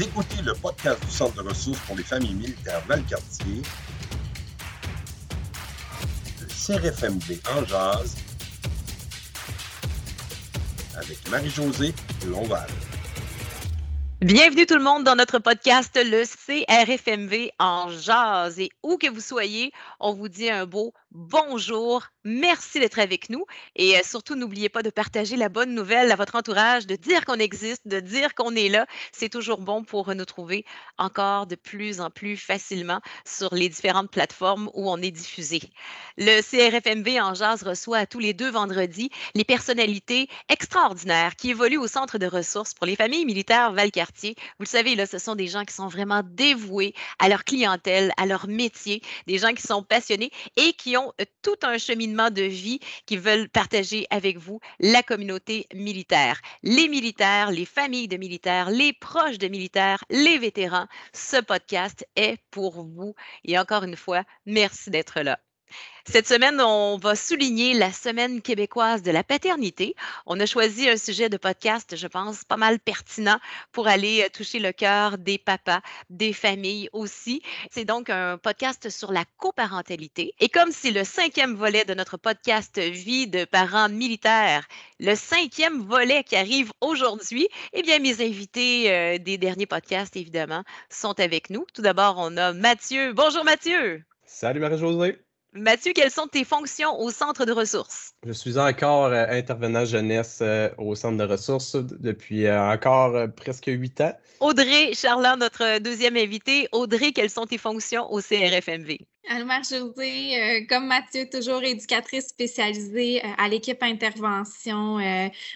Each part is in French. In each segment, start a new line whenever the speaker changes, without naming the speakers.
Écoutez le podcast du Centre de ressources pour les familles militaires Valcartier, le CRFMD en jazz, avec Marie-Josée Lonval.
Bienvenue tout le monde dans notre podcast, le CRFMV en jazz. Et où que vous soyez, on vous dit un beau bonjour. Merci d'être avec nous. Et euh, surtout, n'oubliez pas de partager la bonne nouvelle à votre entourage, de dire qu'on existe, de dire qu'on est là. C'est toujours bon pour nous trouver encore de plus en plus facilement sur les différentes plateformes où on est diffusé. Le CRFMV en jazz reçoit tous les deux vendredis les personnalités extraordinaires qui évoluent au centre de ressources pour les familles militaires Valcartier. Vous le savez, là, ce sont des gens qui sont vraiment dévoués à leur clientèle, à leur métier, des gens qui sont passionnés et qui ont euh, tout un cheminement de vie qui veulent partager avec vous la communauté militaire. Les militaires, les familles de militaires, les proches de militaires, les vétérans, ce podcast est pour vous. Et encore une fois, merci d'être là. Cette semaine, on va souligner la semaine québécoise de la paternité. On a choisi un sujet de podcast, je pense, pas mal pertinent pour aller euh, toucher le cœur des papas, des familles aussi. C'est donc un podcast sur la coparentalité. Et comme c'est le cinquième volet de notre podcast Vie de parents militaires, le cinquième volet qui arrive aujourd'hui, eh bien, mes invités euh, des derniers podcasts, évidemment, sont avec nous. Tout d'abord, on a Mathieu. Bonjour Mathieu.
Salut Marie-Josée.
Mathieu, quelles sont tes fonctions au centre de ressources?
Je suis encore euh, intervenant jeunesse euh, au centre de ressources depuis euh, encore presque huit ans.
Audrey Charland, notre deuxième invité. Audrey, quelles sont tes fonctions au CRFMV?
Alors, José, comme Mathieu, toujours éducatrice spécialisée à l'équipe intervention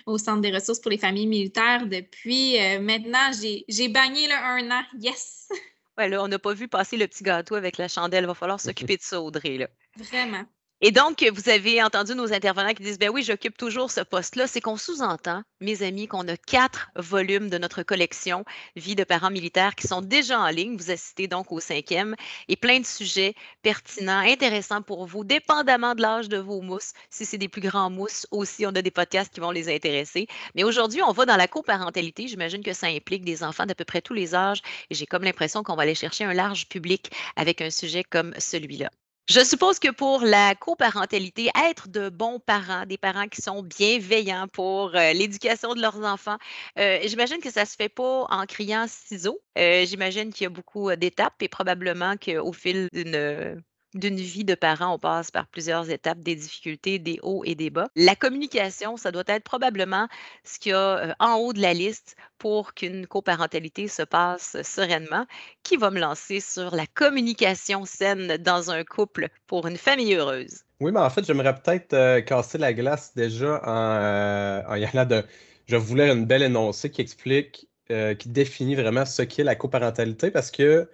au Centre des ressources pour les familles militaires depuis maintenant, j'ai bagné le un an. Yes!
Ouais, là, on n'a pas vu passer le petit gâteau avec la chandelle. Il va falloir s'occuper de ça, Audrey. Là.
Vraiment.
Et donc, vous avez entendu nos intervenants qui disent, ben oui, j'occupe toujours ce poste-là. C'est qu'on sous-entend, mes amis, qu'on a quatre volumes de notre collection Vie de parents militaires qui sont déjà en ligne. Vous assistez donc au cinquième et plein de sujets pertinents, intéressants pour vous, dépendamment de l'âge de vos mousses. Si c'est des plus grands mousses aussi, on a des podcasts qui vont les intéresser. Mais aujourd'hui, on va dans la coparentalité. J'imagine que ça implique des enfants d'à peu près tous les âges et j'ai comme l'impression qu'on va aller chercher un large public avec un sujet comme celui-là. Je suppose que pour la coparentalité, être de bons parents, des parents qui sont bienveillants pour euh, l'éducation de leurs enfants, euh, j'imagine que ça ne se fait pas en criant ciseaux. Euh, j'imagine qu'il y a beaucoup d'étapes et probablement qu'au fil d'une d'une vie de parents, on passe par plusieurs étapes, des difficultés, des hauts et des bas. La communication, ça doit être probablement ce qu'il y a en haut de la liste pour qu'une coparentalité se passe sereinement. Qui va me lancer sur la communication saine dans un couple pour une famille heureuse?
Oui, mais en fait, j'aimerais peut-être casser la glace déjà en, y allant de. Je voulais une belle énoncée qui explique, qui définit vraiment ce qu'est la coparentalité parce que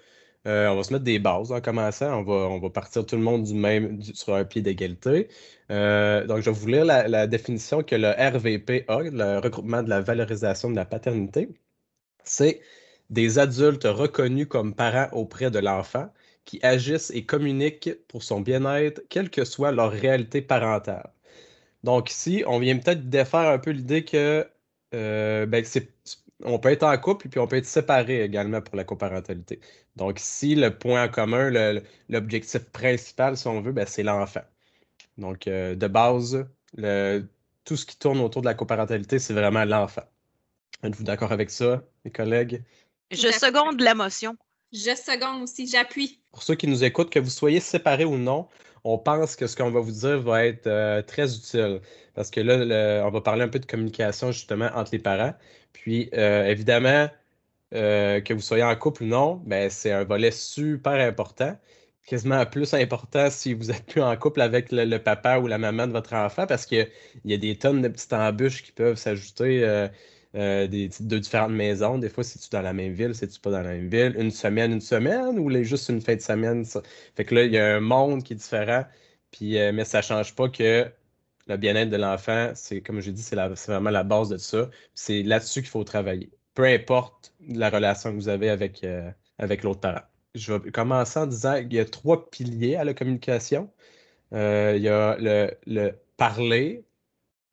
euh, on va se mettre des bases en commençant. On va, on va partir tout le monde du même, sur un pied d'égalité. Euh, donc, je vais vous lire la, définition que le RVP a, le regroupement de la valorisation de la paternité. C'est des adultes reconnus comme parents auprès de l'enfant qui agissent et communiquent pour son bien-être, quelle que soit leur réalité parentale. Donc, ici, on vient peut-être défaire un peu l'idée que euh, ben, c'est on peut être en couple et puis on peut être séparé également pour la coparentalité. Donc, si le point commun, l'objectif principal, si on veut, ben, c'est l'enfant. Donc, euh, de base, tout ce qui tourne autour de la coparentalité, c'est vraiment l'enfant. Êtes-vous d'accord avec ça, mes collègues?
Je seconde la motion.
Je seconde aussi, j'appuie.
Pour ceux qui nous écoutent, que vous soyez séparés ou non, on pense que ce qu'on va vous dire va être euh, très utile. Parce que là, on va parler un peu de communication justement entre les parents. Puis, euh, évidemment, euh, que vous soyez en couple ou non, ben, c'est un volet super important. Quasiment plus important si vous êtes plus en couple avec le, papa ou la maman de votre enfant, parce qu'il y a des tonnes de petites embûches qui peuvent s'ajouter euh, des, de différentes maisons. Des fois, si tu es dans la même ville, si tu pas dans la même ville, une semaine, une semaine, ou juste une fin de semaine. Fait que là, il y a un monde qui est différent. Puis, euh, mais ça ne change pas que le bien-être de l'enfant, c'est comme je dis, c'est vraiment la base de ça. C'est là-dessus qu'il faut travailler. Peu importe la relation que vous avez avec, euh, avec l'autre parent. Je vais commencer en disant qu'il y a trois piliers à la communication. il y a le, le parler,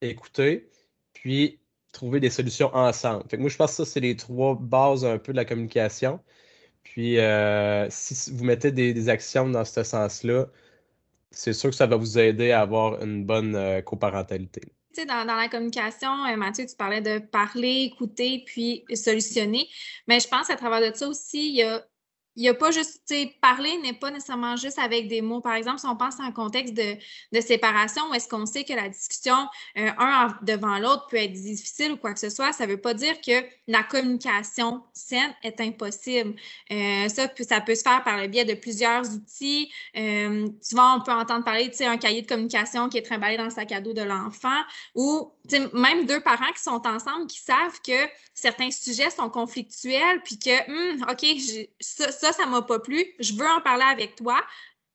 écouter, puis trouver des solutions ensemble. Fait moi, je pense que ça, c'est les trois bases un peu de la communication. Puis, euh, si vous mettez des, actions dans ce sens-là, c'est sûr que ça va vous aider à avoir une bonne euh, coparentalité.
Tu sais, dans, dans, la communication, euh, Mathieu, tu parlais de parler, écouter, puis solutionner. Mais je pense à travers de ça aussi, il y a il n'y a pas juste, tu sais, parler n'est pas nécessairement juste avec des mots. Par exemple, si on pense un contexte de, séparation où est-ce qu'on sait que la discussion, euh, un devant l'autre, peut être difficile ou quoi que ce soit, ça ne veut pas dire que la communication saine est impossible. Euh, ça, ça peut se faire par le biais de plusieurs outils. Euh, souvent, on peut entendre parler, tu sais, un cahier de communication qui est trimballé dans le sac à dos de l'enfant ou, même deux parents qui sont ensemble, qui savent que certains sujets sont conflictuels, puis que, hum, OK, ça, ça m'a pas plu, je veux en parler avec toi.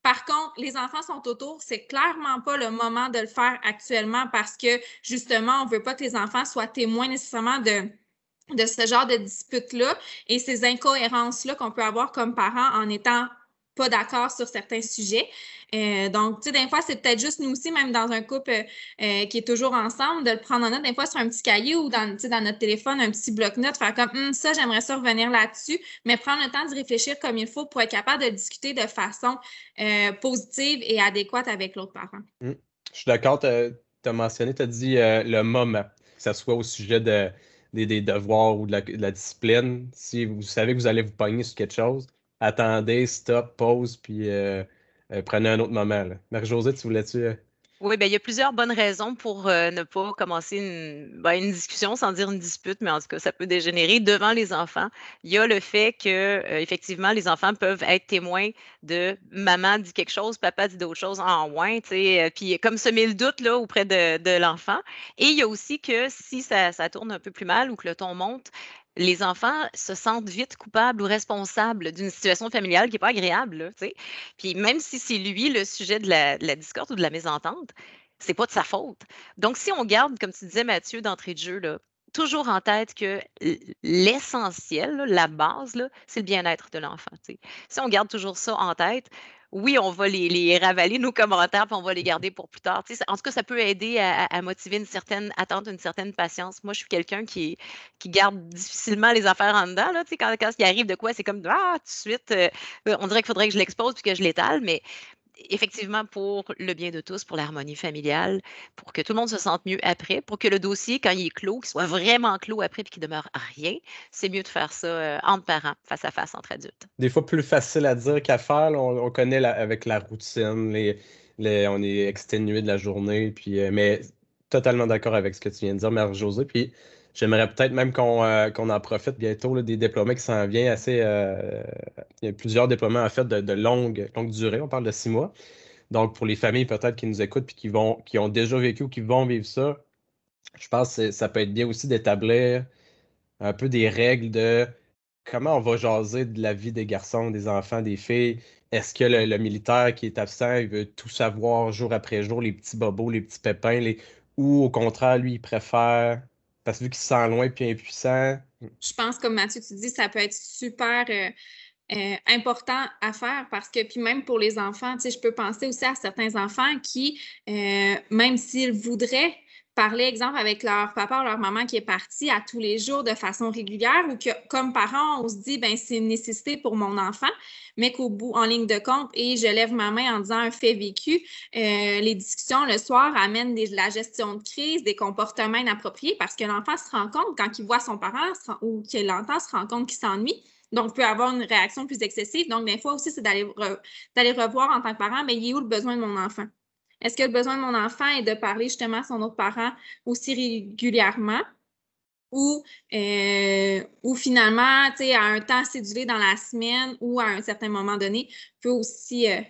Par contre, les enfants sont autour, c'est clairement pas le moment de le faire actuellement parce que justement, on veut pas que les enfants soient témoins nécessairement de ce genre de dispute-là et ces incohérences-là qu'on peut avoir comme parents en étant pas d'accord sur certains sujets. Euh, donc, tu sais, des fois, c'est peut-être juste nous aussi, même dans un couple euh, euh, qui est toujours ensemble, de le prendre en note, des fois sur un petit cahier ou dans, dans notre téléphone, un petit bloc-notes, faire comme hum, ça, j'aimerais ça revenir là-dessus, mais prendre le temps de réfléchir comme il faut pour être capable de discuter de façon positive et adéquate avec l'autre parent.
Hum, je suis d'accord, tu as, mentionné, tu as dit le moment, que ce soit au sujet de, des, devoirs ou de la, discipline. Si vous savez que vous allez vous pogner sur quelque chose, attendez, stop, pause, puis euh, prenez un autre moment. Marie-Josée, tu voulais-tu. Euh?
Oui, bien, il y a plusieurs bonnes raisons pour ne pas commencer une, ben, une, discussion sans dire une dispute, mais en tout cas, ça peut dégénérer devant les enfants. Il y a le fait que, effectivement, les enfants peuvent être témoins de maman dit quelque chose, papa dit d'autres choses en moins, tu sais, puis comme semer le doute là, auprès de, l'enfant. Et il y a aussi que si ça, tourne un peu plus mal ou que le ton monte, les enfants se sentent vite coupables ou responsables d'une situation familiale qui n'est pas agréable. Puis même si c'est lui le sujet de la, discorde ou de la mésentente, c'est pas de sa faute. Donc, si on garde, comme tu disais, Mathieu, d'entrée de jeu, là, toujours en tête que l'essentiel, la base, c'est le bien-être de l'enfant. Si on garde toujours ça en tête, oui, on va les, ravaler, nos commentaires, puis on va les garder pour plus tard. en tout cas, ça peut aider à, motiver une certaine attente, une certaine patience. Moi, je suis quelqu'un qui, qui garde difficilement les affaires en dedans. Là, quand, quand il arrive de quoi, c'est comme Ah, tout de suite, euh, on dirait qu'il faudrait que je l'expose puis que je l'étale, mais effectivement pour le bien de tous, pour l'harmonie familiale, pour que tout le monde se sente mieux après, pour que le dossier, quand il est clos, qu'il soit vraiment clos après et qu'il demeure rien, c'est mieux de faire ça euh, entre parents, face à face, entre adultes.
Des fois, plus facile à dire qu'à faire. on, connaît avec la routine, les, on est exténué de la journée, puis, euh, mais totalement d'accord avec ce que tu viens de dire, Mère-Josée. Puis J'aimerais peut-être même qu'on euh, en profite bientôt des déploiements qui s'en viennent assez. Euh, il y a plusieurs déploiements en fait de, longue, longue durée, on parle de six mois. Donc, pour les familles peut-être qui nous écoutent et qui, qui ont déjà vécu ou qui vont vivre ça, je pense que ça peut être bien aussi d'établir un peu des règles de comment on va jaser de la vie des garçons, des enfants, des filles. Est-ce que le, militaire qui est absent, il veut tout savoir jour après jour, les petits bobos, les petits pépins, les... ou au contraire, lui, il préfère parce que vu qu'il se sent loin puis impuissant.
Je pense, comme Mathieu, tu dis, ça peut être super euh, euh, important à faire parce que, puis même pour les enfants, tu sais, je peux penser aussi à certains enfants qui, euh, même s'ils voudraient parler, exemple, avec leur papa ou leur maman qui est parti à tous les jours de façon régulière ou que, comme parents, on se dit, ben c'est une nécessité pour mon enfant, mais qu'au bout, en ligne de compte, et je lève ma main en disant un fait vécu, euh, les discussions le soir amènent la gestion de crise, des comportements inappropriés parce que l'enfant se rend compte, quand il voit son parent ou qu'il l'entend, se rend compte qu'il s'ennuie. Donc, peut avoir une réaction plus excessive. Donc, des fois aussi, c'est d'aller revoir en tant que parent, mais il est où le besoin de mon enfant? Est-ce que le besoin de mon enfant est de parler justement à son autre parent aussi régulièrement? Ou, euh, ou finalement, à un temps cédulé dans la semaine ou à un certain moment donné, peut aussi euh,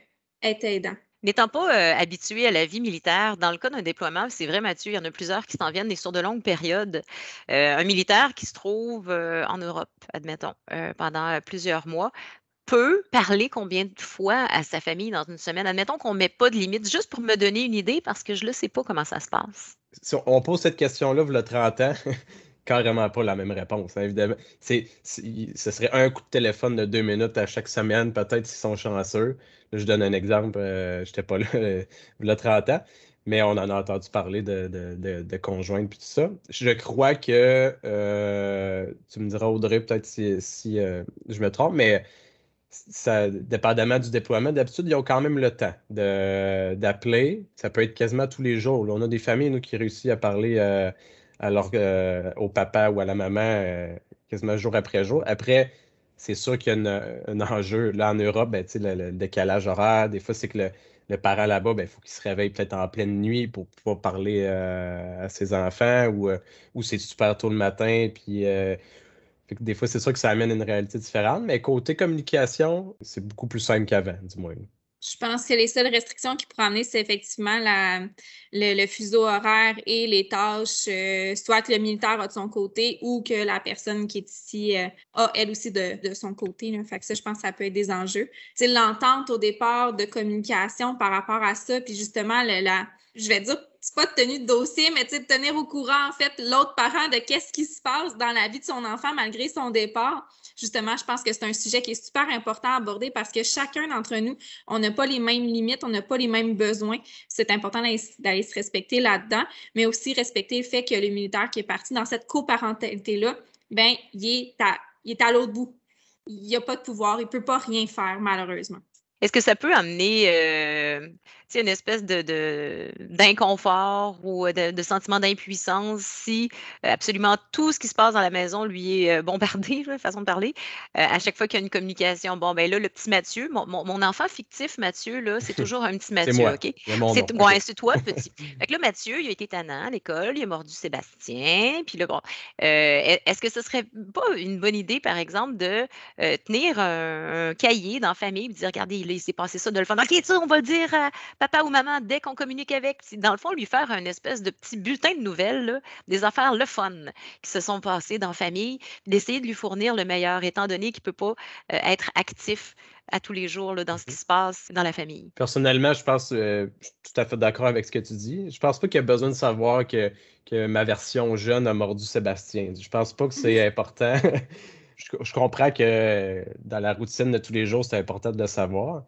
être aidant?
N'étant pas euh, habitué à la vie militaire, dans le cas d'un déploiement, c'est vrai, Mathieu, il y en a plusieurs qui s'en viennent et sur de longues périodes. un militaire qui se trouve en Europe, admettons, pendant plusieurs mois, peut parler combien de fois à sa famille dans une semaine? Admettons qu'on ne met pas de limite, juste pour me donner une idée, parce que je ne sais pas comment ça se passe.
Si on pose cette question-là, vous le 30 ans, carrément pas la même réponse, hein, évidemment. Ce serait un coup de téléphone de deux minutes à chaque semaine, peut-être s'ils sont chanceux. je donne un exemple, euh, je n'étais pas là, euh, le 30 ans. mais on en a entendu parler de, de, de, conjointes puis tout ça. Je crois que, euh, tu me diras Audrey peut-être si, si euh, je me trompe, mais dépendamment du déploiement, d'habitude, ils ont quand même le temps d'appeler. Ça peut être quasiment tous les jours. On a des familles nous, qui réussissent à parler euh, leur, au papa ou à la maman quasiment jour après jour. Après, c'est sûr qu'il y a un enjeu. Là, en Europe, ben, le, le, décalage horaire, des fois, c'est que le, le parent là-bas, il ben, faut qu'il se réveille peut-être en pleine nuit pour pouvoir parler euh, à ses enfants ou, euh, ou c'est super tôt le matin. Puis, des fois, c'est sûr que ça amène une réalité différente, mais côté communication, c'est beaucoup plus simple qu'avant, du moins.
Je pense que les seules restrictions qui pourraient amener, c'est effectivement le, fuseau horaire et les tâches, euh, soit que le militaire a de son côté ou que la personne qui est ici euh, a elle aussi de, son côté. Fait que ça, je pense que ça peut être des enjeux. C'est l'entente au départ de communication par rapport à ça, puis justement, la, je vais dire c'est pas de tenue de dossier, mais de tenir au courant, en fait, l'autre parent de qu'est-ce qui se passe dans la vie de son enfant malgré son départ. Justement, je pense que c'est un sujet qui est super important à aborder parce que chacun d'entre nous, on n'a pas les mêmes limites, on n'a pas les mêmes besoins. C'est important d'aller se respecter là-dedans, mais aussi respecter le fait que le militaire qui est parti dans cette coparentalité-là, ben, il est à, l'autre bout. Il n'y a pas de pouvoir, il ne peut pas rien faire, malheureusement.
Est-ce que ça peut amener euh, une espèce de, d'inconfort ou de, de sentiment d'impuissance si euh, absolument tout ce qui se passe dans la maison lui est euh, bombardé, façon de parler, à chaque fois qu'il y a une communication? Bon, ben là, le petit Mathieu, mon, enfant fictif, Mathieu, là, c'est toujours un petit Mathieu,
moi.
OK?
C'est,
ouais, c'est toi, petit. fait que là, Mathieu, il a été tannant à l'école, il a mordu Sébastien, puis là, bon, est-ce que ce serait pas une bonne idée, par exemple, de tenir un, cahier dans la famille et dire, regardez, il s'est passé ça de le fun. OK, ça, on va le dire à papa ou maman dès qu'on communique avec. Dans le fond, lui faire un espèce de petit bulletin de nouvelles, des affaires le fun qui se sont passées dans la famille, d'essayer de lui fournir le meilleur, étant donné qu'il ne peut pas euh, être actif à tous les jours là, dans ce qui mm-hmm. se passe dans la famille.
Personnellement, je pense, euh, je suis tout à fait d'accord avec ce que tu dis. Je pense pas qu'il y a besoin de savoir que, que ma version jeune a mordu Sébastien. Je pense pas que c'est important. je, comprends que dans la routine de tous les jours, c'est important de le savoir.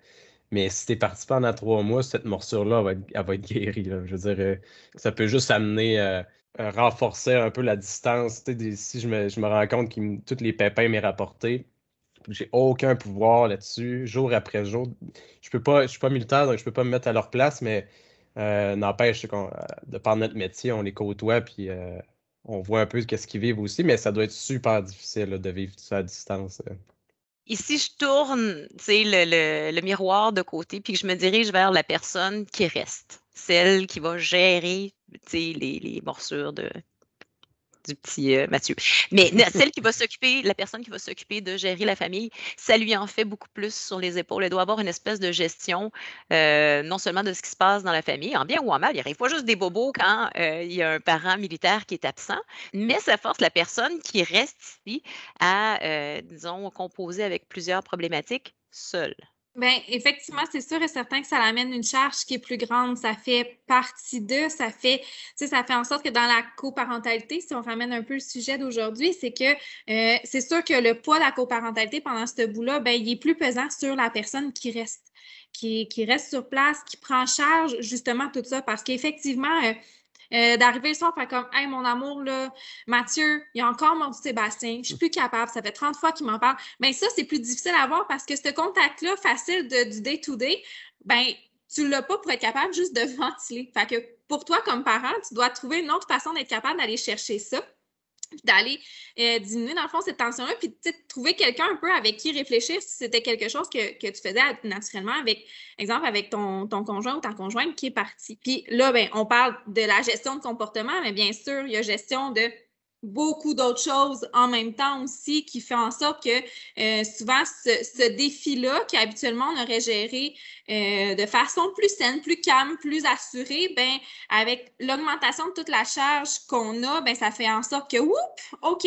Mais si tu es parti pendant trois mois, cette morsure-là, elle, va être guérie. Je veux dire, euh, ça peut juste amener, euh, renforcer un peu la distance. si je me, rends compte que tous les pépins m'est rapporté, j'ai aucun pouvoir là-dessus, jour après jour. Je peux pas, je suis pas militaire, donc je peux pas me mettre à leur place, mais euh, n'empêche de par notre métier, on les côtoie, puis on voit un peu ce qu'ils vivent aussi, mais ça doit être super difficile de vivre ça à distance.
Ici, je tourne le, le, miroir de côté, puis je me dirige vers la personne qui reste, celle qui va gérer les, les morsures de, du petit euh, Mathieu. Mais celle qui va s'occuper, la personne qui va s'occuper de gérer la famille, ça lui en fait beaucoup plus sur les épaules. Elle doit avoir une espèce de gestion, euh, non seulement de ce qui se passe dans la famille, en bien ou en mal. Il arrive pas juste des bobos quand euh, il y a un parent militaire qui est absent, mais ça force la personne qui reste ici à, disons, composer avec plusieurs problématiques seule.
Bien, effectivement, c'est sûr et certain que ça amène une charge qui est plus grande. Ça fait partie d'eux, ça fait, ça fait en sorte que dans la coparentalité, si on ramène un peu le sujet d'aujourd'hui, c'est que euh, c'est sûr que le poids de la coparentalité pendant ce bout-là, ben, il est plus pesant sur la personne qui reste. Qui, qui, reste sur place, qui prend en charge justement tout ça, parce qu'effectivement, euh, euh, d'arriver le soir, faire comme, hey, mon amour, là, Mathieu, il y a encore mon Sébastien, je suis plus capable, ça fait 30 fois qu'il m'en parle. Mais ça, c'est plus difficile à avoir parce que ce contact-là, facile de, du day-to-day, ben, tu l'as pas pour être capable juste de ventiler. Fait que pour toi, comme parent, tu dois trouver une autre façon d'être capable d'aller chercher ça d'aller euh, diminuer dans le fond cette tension-là, puis de trouver quelqu'un un peu avec qui réfléchir si c'était quelque chose que, tu faisais naturellement avec, exemple, avec ton, conjoint ou ta conjointe qui est parti. Puis là, ben, on parle de la gestion de comportement, mais bien sûr, il y a gestion de beaucoup d'autres choses en même temps aussi qui fait en sorte que euh, souvent ce, défi-là, qui habituellement on aurait géré euh, de façon plus saine, plus calme, plus assurée, ben avec l'augmentation de toute la charge qu'on a, ben ça fait en sorte que, oups, OK,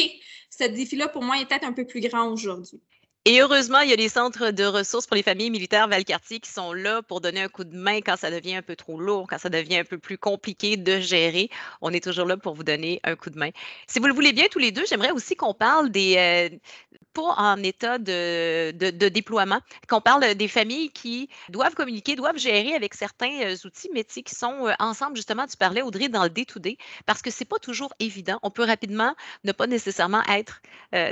ce défi-là pour moi est peut-être un peu plus grand aujourd'hui.
Et heureusement, il y a des centres de ressources pour les familles militaires Valcartier qui sont là pour donner un coup de main quand ça devient un peu trop lourd, quand ça devient un peu plus compliqué de gérer. On est toujours là pour vous donner un coup de main. Si vous le voulez bien tous les deux, j'aimerais aussi qu'on parle des, euh, pas en état de, déploiement, qu'on parle des familles qui doivent communiquer, doivent gérer avec certains euh, outils, mais qui sont euh, ensemble, justement, tu parlais, Audrey, dans le day-to-day, parce que c'est pas toujours évident. On peut rapidement ne pas nécessairement être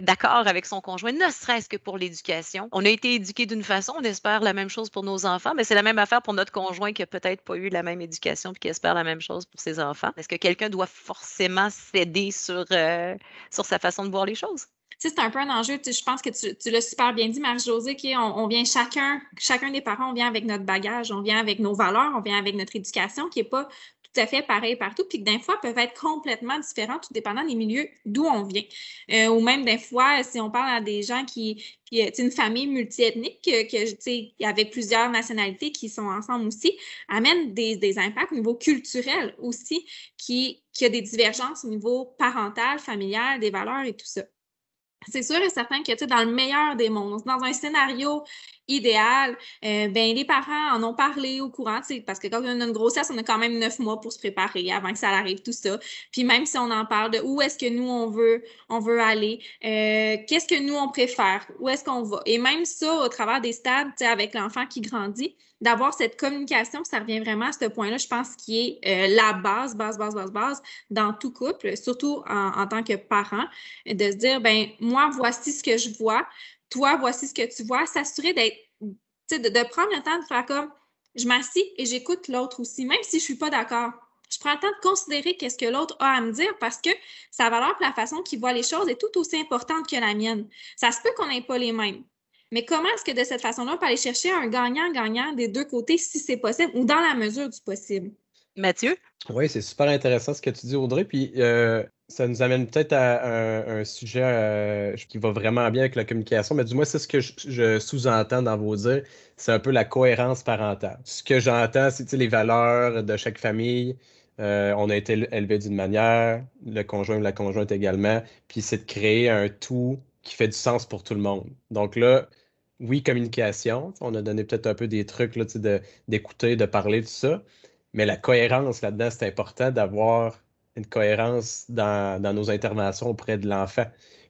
d'accord avec son conjoint, ne serait-ce que pour l'éducation. On a été éduqué d'une façon, on espère la même chose pour nos enfants, mais c'est la même affaire pour notre conjoint qui a peut-être pas eu la même éducation puis qui espère la même chose pour ses enfants. Est-ce que quelqu'un doit forcément céder sur, sur sa façon de voir les choses?
c'est un peu un enjeu. Je pense que tu, l'as super bien dit, Marie-Josée, qu'on on vient chacun, chacun des parents, on vient avec notre bagage, on vient avec nos valeurs, on vient avec notre éducation qui n'est pas tout à fait pareil partout, puis que des fois peuvent être complètement différents, tout dépendant des milieux d'où on vient. Euh, ou même des fois, si on parle à des gens qui, qui une famille multiethnique, que, avec plusieurs nationalités qui sont ensemble aussi, amène des, des impacts au niveau culturel aussi, qui, qui a des divergences au niveau parental, familial, des valeurs et tout ça c'est sûr et certain que, dans le meilleur des mondes, dans un scénario idéal, euh, ben, les parents en ont parlé au courant, parce que quand on a une grossesse, on a quand même neuf mois pour se préparer avant que ça arrive, tout ça. Puis même si on en parle de où est-ce que nous, on veut, on veut aller, euh, qu'est-ce que nous, on préfère, où est-ce qu'on va? Et même ça, au travers des stades, avec l'enfant qui grandit, d'avoir cette communication, ça revient vraiment à ce point-là, je pense, qui est euh, la base, base, base, base, base dans tout couple, surtout en, tant que parent, de se dire, ben moi, voici ce que je vois, toi, voici ce que tu vois, s'assurer d'être, de, de prendre le temps de faire comme, je m'assis et j'écoute l'autre aussi, même si je ne suis pas d'accord. Je prends le temps de considérer qu'est-ce que l'autre a à me dire parce que sa valeur la façon qu'il voit les choses est tout aussi importante que la mienne. Ça se peut qu'on n'ait pas les mêmes. Mais comment est-ce que de cette façon-là, on peut aller chercher un gagnant-gagnant des deux côtés si c'est possible ou dans la mesure du possible?
Mathieu?
Oui, c'est super intéressant ce que tu dis, Audrey. Puis euh, ça nous amène peut-être à un, sujet euh, qui va vraiment bien avec la communication, mais du moins, c'est ce que je, sous-entends dans vos dires, c'est un peu la cohérence parentale. Ce que j'entends, c'est les valeurs de chaque famille. Euh, on a été élevé d'une manière, le conjoint ou la conjointe également, puis c'est de créer un tout qui fait du sens pour tout le monde. Donc là, oui, communication, on a donné peut-être un peu des trucs d'écouter, de, parler, tout ça, mais la cohérence là-dedans, c'est important d'avoir une cohérence dans, nos interventions auprès de l'enfant.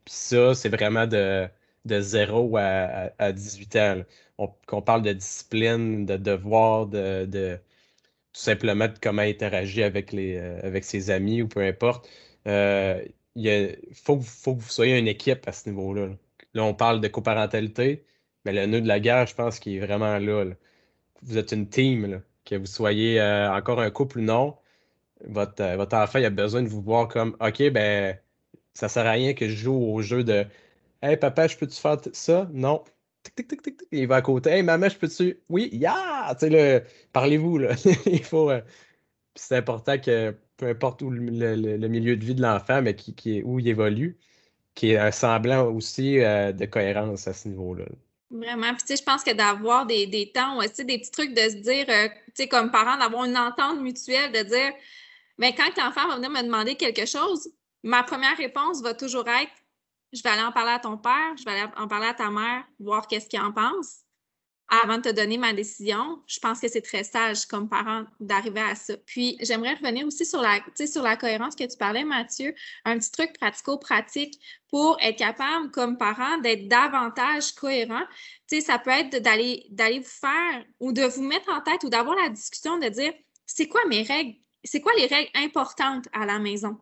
Puis ça, c'est vraiment de, de 0 à, 18 ans. On, parle de discipline, de devoir, de, tout simplement de comment interagir avec, les, euh, avec ses amis ou peu importe. Euh, il faut, faut, que vous soyez une équipe à ce niveau-là. Là. on parle de coparentalité, mais le nœud de la guerre, je pense qu'il est vraiment là, Vous êtes une team, que vous soyez euh, encore un couple ou non. Votre, euh, votre enfant a besoin de vous voir comme OK, ben ça sert à rien que je joue au jeu de Hey papa, je peux-tu faire ça? Non. Tic, tic, tic, il va à côté. Hey maman, je peux-tu? Oui, yeah! Parlez-vous, là. il faut. Euh, c'est important que peu importe où le, milieu de vie de l'enfant, mais qui, où il évolue, qui est un semblant aussi euh, de cohérence à ce niveau-là.
Vraiment. Puis, tu sais, je pense que d'avoir des, des temps, aussi, des petits trucs de se dire, tu sais, comme parent, d'avoir une entente mutuelle, de dire, mais quand l'enfant va venir me demander quelque chose, ma première réponse va toujours être, je vais aller en parler à ton père, je vais aller en parler à ta mère, voir qu'est-ce qu'il en pense avant de te donner ma décision, je pense que c'est très sage comme parent d'arriver à ça. Puis, j'aimerais revenir aussi sur la, sur la cohérence que tu parlais, Mathieu. Un petit truc pratico-pratique pour être capable, comme parent, d'être davantage cohérent. Ça peut être d'aller vous faire ou de vous mettre en tête ou d'avoir la discussion de dire, c'est quoi mes règles? C'est quoi les règles importantes à la maison?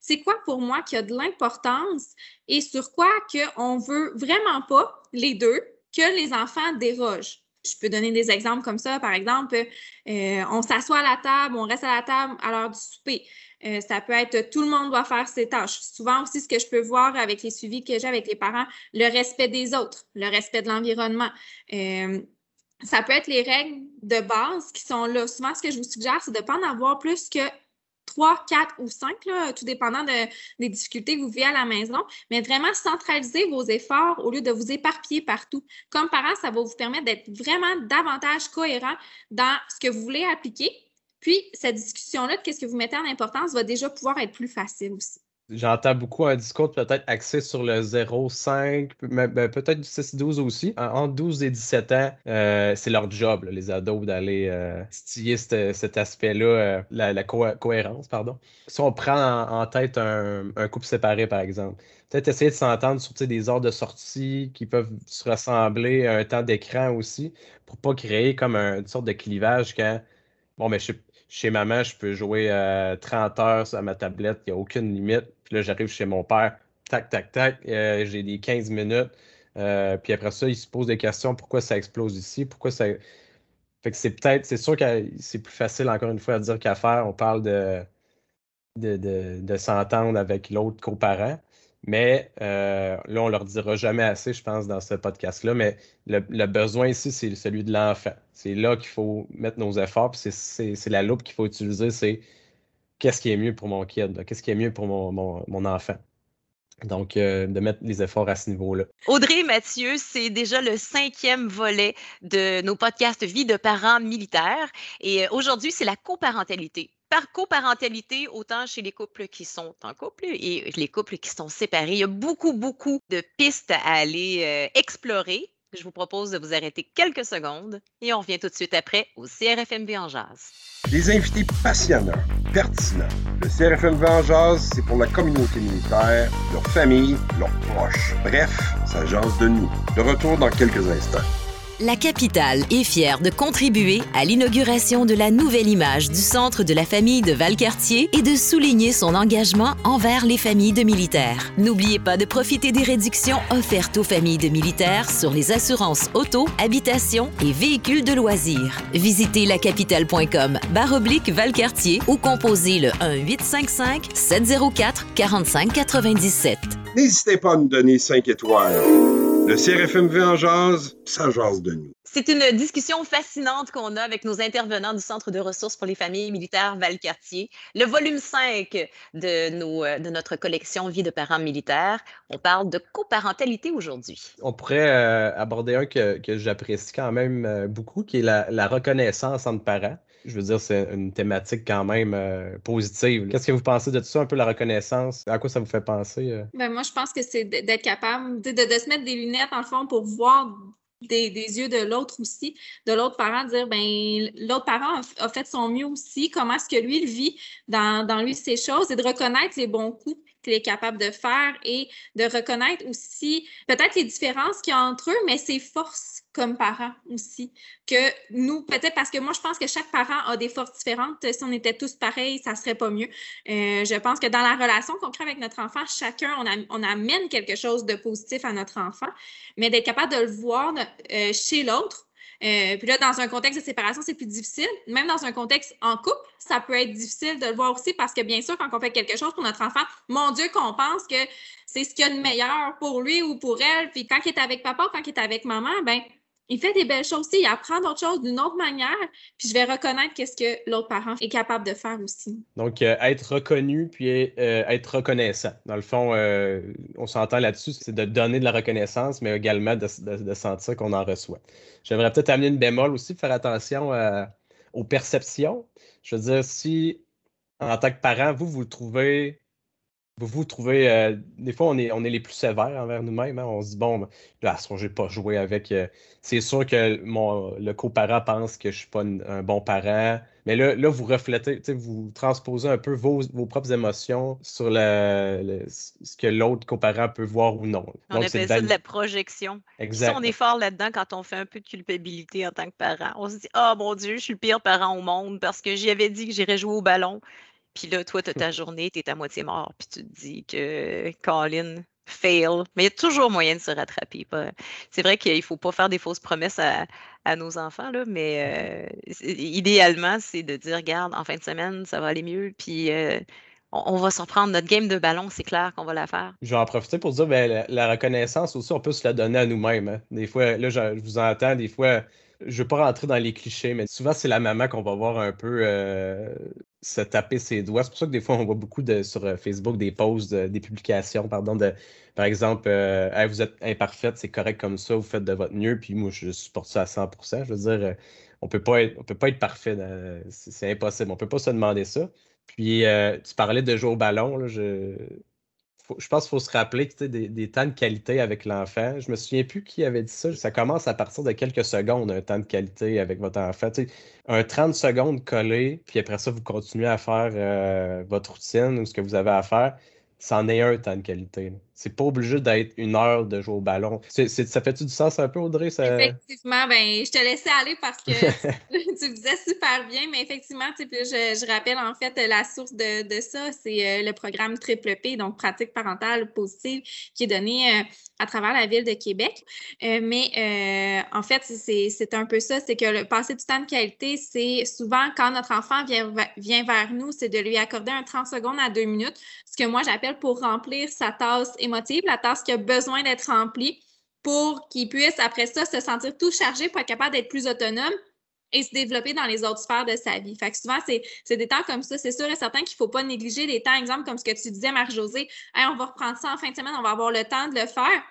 C'est quoi pour moi qui a de l'importance et sur quoi qu'on veut vraiment pas, les deux, que les enfants dérogent? Je peux donner des exemples comme ça. Par exemple, euh, on s'assoit à la table, on reste à la table à l'heure du souper. Euh, ça peut être tout le monde doit faire ses tâches. Souvent aussi, ce que je peux voir avec les suivis que j'ai avec les parents, le respect des autres, le respect de l'environnement. Euh, ça peut être les règles de base qui sont là. Souvent, ce que je vous suggère, c'est de ne pas en avoir plus que trois, quatre ou cinq, tout dépendant des difficultés que vous vivez à la maison, mais vraiment centraliser vos efforts au lieu de vous éparpiller partout. Comme parent, ça va vous permettre d'être vraiment davantage cohérent dans ce que vous voulez appliquer. Puis, cette discussion-là de qu'est-ce que vous mettez en importance va déjà pouvoir être plus facile aussi.
J'entends beaucoup un discours peut-être axé sur le 0-5, ben, peut-être du 6-12 aussi. entre 12 et 17 ans, euh, c'est leur job, les ados, d'aller euh, cet, aspect-là, euh, la, cohérence, pardon. Si on prend en, tête un, couple séparé, par exemple, peut-être essayer de s'entendre sur des heures de sortie qui peuvent se ressembler à un temps d'écran aussi, pour pas créer comme une sorte de clivage quand, bon, mais je chez maman, je peux jouer 30 heures sur ma tablette, il n'y a aucune limite. Puis là, j'arrive chez mon père, tac, tac, tac, euh, j'ai des 15 minutes. Euh, puis après ça, il se pose des questions pourquoi ça explose ici, pourquoi ça. Fait que c'est peut-être, c'est sûr que c'est plus facile encore une fois à dire qu'à faire. On parle de, de, s'entendre avec l'autre coparent. Mais euh, là, on leur dira jamais assez, je pense, dans ce podcast-là. Mais le, besoin ici, c'est celui de l'enfant. C'est là qu'il faut mettre nos efforts. C'est la loupe qu'il faut utiliser. C'est qu'est-ce qui est mieux pour mon kid, qu'est-ce qui est mieux pour mon, enfant? Donc, euh, de mettre les efforts à ce niveau-là.
Audrey Mathieu, c'est déjà le cinquième volet de nos podcasts Vie de parents militaires. Et euh, aujourd'hui, c'est la coparentalité par coparentalité, autant chez les couples qui sont en couple et les couples qui sont séparés. Il y a beaucoup, beaucoup de pistes à aller euh, explorer. Je vous propose de vous arrêter quelques secondes et on revient tout de suite après au CRFMV en jazz.
Invités passionnants, pertinents. Le CRFMV en jazz, c'est pour la communauté militaire, leur famille, leurs proches. Bref, ça jase de nous. De retour dans quelques instants
la capitale est fière de contribuer à l'inauguration de la nouvelle image du Centre de la famille de Valcartier et de souligner son engagement envers les familles de militaires. N'oubliez pas de profiter des réductions offertes aux familles de militaires sur les assurances auto, habitation et véhicules de loisirs. Visitez lacapitale.com baroblique Valcartier ou composez le 1 855 704 45 97.
N'hésitez pas à nous donner 5 étoiles. Le CRFMV en jazz, ça jase de nous.
C'est une discussion fascinante qu'on a avec nos intervenants du Centre de ressources pour les familles militaires Valcartier. Le volume 5 de, nos, de notre collection Vie de parents militaires. On parle de coparentalité aujourd'hui.
On pourrait euh, aborder un que, que j'apprécie quand même euh, beaucoup, qui est la, la reconnaissance entre parents. Je veux dire, c'est une thématique quand même euh, positive. Qu'est-ce que vous pensez de tout ça, un peu la reconnaissance? À quoi ça vous fait penser? Euh?
Ben, moi, je pense que c'est d'être capable de, se mettre des lunettes, en fond, pour voir des, yeux de l'autre aussi, de l'autre parent, dire ben l'autre parent a, fait son mieux aussi, comment est-ce que lui il vit dans, dans lui ces choses et de reconnaître les bons coups qu'il est capable de faire et de reconnaître aussi peut-être les différences qu'il y a entre eux, mais ses forces comme parents aussi. Que nous, peut-être parce que moi, je pense que chaque parent a des forces différentes. Si on était tous pareils, ça serait pas mieux. Euh, je pense que dans la relation qu'on crée avec notre enfant, chacun, on, amène quelque chose de positif à notre enfant, mais d'être capable de le voir euh, chez l'autre euh, puis là, dans un contexte de séparation, c'est plus difficile. Même dans un contexte en couple, ça peut être difficile de le voir aussi parce que bien sûr, quand on fait quelque chose pour notre enfant, mon Dieu, qu'on pense que c'est ce qu'il y a de meilleur pour lui ou pour elle. Puis quand il est avec papa ou quand il est avec maman, ben il fait des belles choses aussi, il apprend d'autres choses d'une autre manière, puis je vais reconnaître qu'est-ce que l'autre parent est capable de faire aussi.
Donc, euh, être reconnu, puis euh, être reconnaissant. Dans le fond, euh, on s'entend là-dessus, c'est de donner de la reconnaissance, mais également de, sentir qu'on en reçoit. J'aimerais peut-être amener une bémol aussi, faire attention aux perceptions. Je veux dire, si en tant que parent, vous, vous trouvez vous vous trouvez, euh, des fois, on est, on est les plus sévères envers nous-mêmes. Hein. On se dit, bon, là, je n'ai pas joué avec. Euh, c'est sûr que mon, le coparent pense que je ne suis pas un bon parent. Mais là, là vous reflétez, vous transposez un peu vos, propres émotions sur le, ce que l'autre coparent peut voir ou non.
On appelle ça de la projection. Exact. on est fort là-dedans quand on fait un peu de culpabilité en tant que parent. On se dit, oh mon Dieu, je suis le pire parent au monde parce que j'y avais dit que j'irais jouer au ballon. Puis là, toi, tu as ta journée, tu es à moitié mort, puis tu te dis que Colin fail. Mais il y a toujours moyen de se rattraper. C'est vrai qu'il ne faut pas faire des fausses promesses à, nos enfants, là, mais euh, idéalement, c'est de dire, regarde, en fin de semaine, ça va aller mieux, puis euh, on, va s'en prendre. Notre game de ballon, c'est clair qu'on va la faire.
Je vais en profiter pour dire, ben, la, reconnaissance aussi, on peut se la donner à nous-mêmes. Hein. Des fois, là, je, je vous entends, des fois je ne veux pas rentrer dans les clichés, mais souvent, c'est la maman qu'on va voir un peu euh, se taper ses doigts. C'est pour ça que des fois, on voit beaucoup de, sur euh, Facebook des posts, des publications, pardon, de, par exemple, euh, vous êtes imparfaite, c'est correct comme ça, vous faites de votre mieux, puis moi, je supporte ça à 100% Je veux dire, on peut pas être, peut pas être parfait, c'est impossible, on peut pas se demander ça. Puis, tu parlais de jouer au ballon, là, je je pense qu'il faut se rappeler que des, des temps de qualité avec l'enfant. Je me souviens plus qui avait dit ça. Ça commence à partir de quelques secondes, un temps de qualité avec votre enfant. un 30 secondes collé, puis après ça, vous continuez à faire euh, votre routine ou ce que vous avez à faire c'en est un temps de qualité. C'est pas obligé d'être une heure de jouer au ballon. ça fait-tu du sens un peu, Audrey?
Effectivement, ben, je te laissais aller parce que tu faisais super bien, mais effectivement, je, je, rappelle en fait la source de, de ça, c'est euh, le programme Triple P, donc pratique parentale positive, qui est donné euh, à travers la ville de Québec. Euh, mais en fait, c'est un peu ça, c'est que le passer du temps de qualité, c'est souvent quand notre enfant vient, vient vers nous, c'est de lui accorder un 30 secondes à deux minutes, ce que moi j'appelle pour remplir sa tasse la tasse qui a besoin d'être remplie pour qu'il puisse, après ça, se sentir tout chargé pour être capable d'être plus autonome et se développer dans les autres sphères de sa vie. Fait que souvent, c'est des temps comme ça. C'est sûr et certain qu'il ne faut pas négliger les temps, exemple, comme ce que tu disais, Marie-Josée. on va reprendre ça en fin de semaine, on va avoir le temps de le faire.